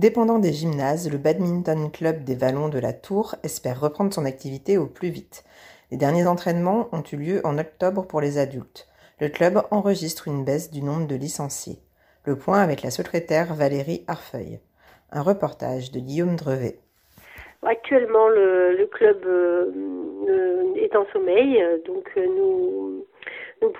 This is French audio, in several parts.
Dépendant des gymnases, le Badminton Club des Vallons de la Tour espère reprendre son activité au plus vite. Les derniers entraînements ont eu lieu en octobre pour les adultes. Le club enregistre une baisse du nombre de licenciés. Le point avec la secrétaire Valérie Arfeuil. Un reportage de Guillaume Drevet. Actuellement, le, club euh, euh, est en sommeil, donc euh, nous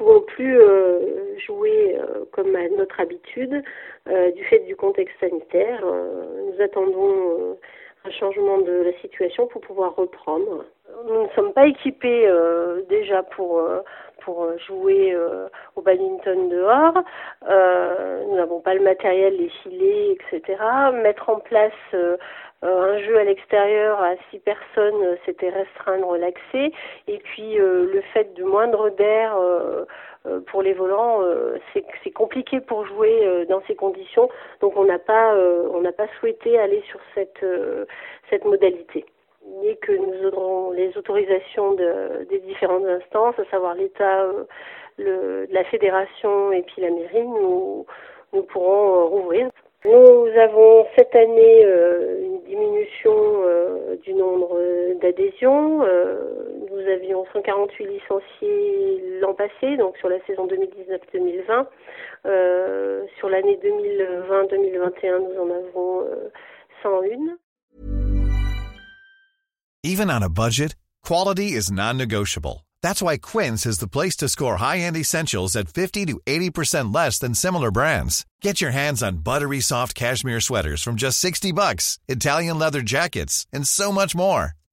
pouvons plus euh, jouer euh, comme à notre habitude euh, du fait du contexte sanitaire. nous attendons un changement de la situation pour pouvoir reprendre. Nous ne sommes pas équipés déjà pour pour jouer au badminton dehors. nous n'avons pas le matériel, les filets, etc. Mettre en place un jeu à l'extérieur à six personnes, c'était restreindre l'accès. Et puis le fait du moindre d'air pour les volants, c'est compliqué pour jouer dans ces conditions. Donc on n'a pas on n'a pas souhaité aller sur cette cette modalité. Dès que nous aurons les autorisations de, des différentes instances, à savoir l'État, la fédération et puis la mairie, nous nous pourrons rouvrir. Nous avons cette année euh, une diminution euh, du nombre d'adhésions. Euh, avions 148 licenciés l'an passé, donc sur la saison 2019-2020. sur l'année 2020-2021, nous en avons 101. Even on a budget, quality is non-negotiable. That's why Quince is the place to score high-end essentials at 50 to 80% less than similar brands. Get your hands on buttery soft cashmere sweaters from just 60 bucks, Italian leather jackets, and so much more.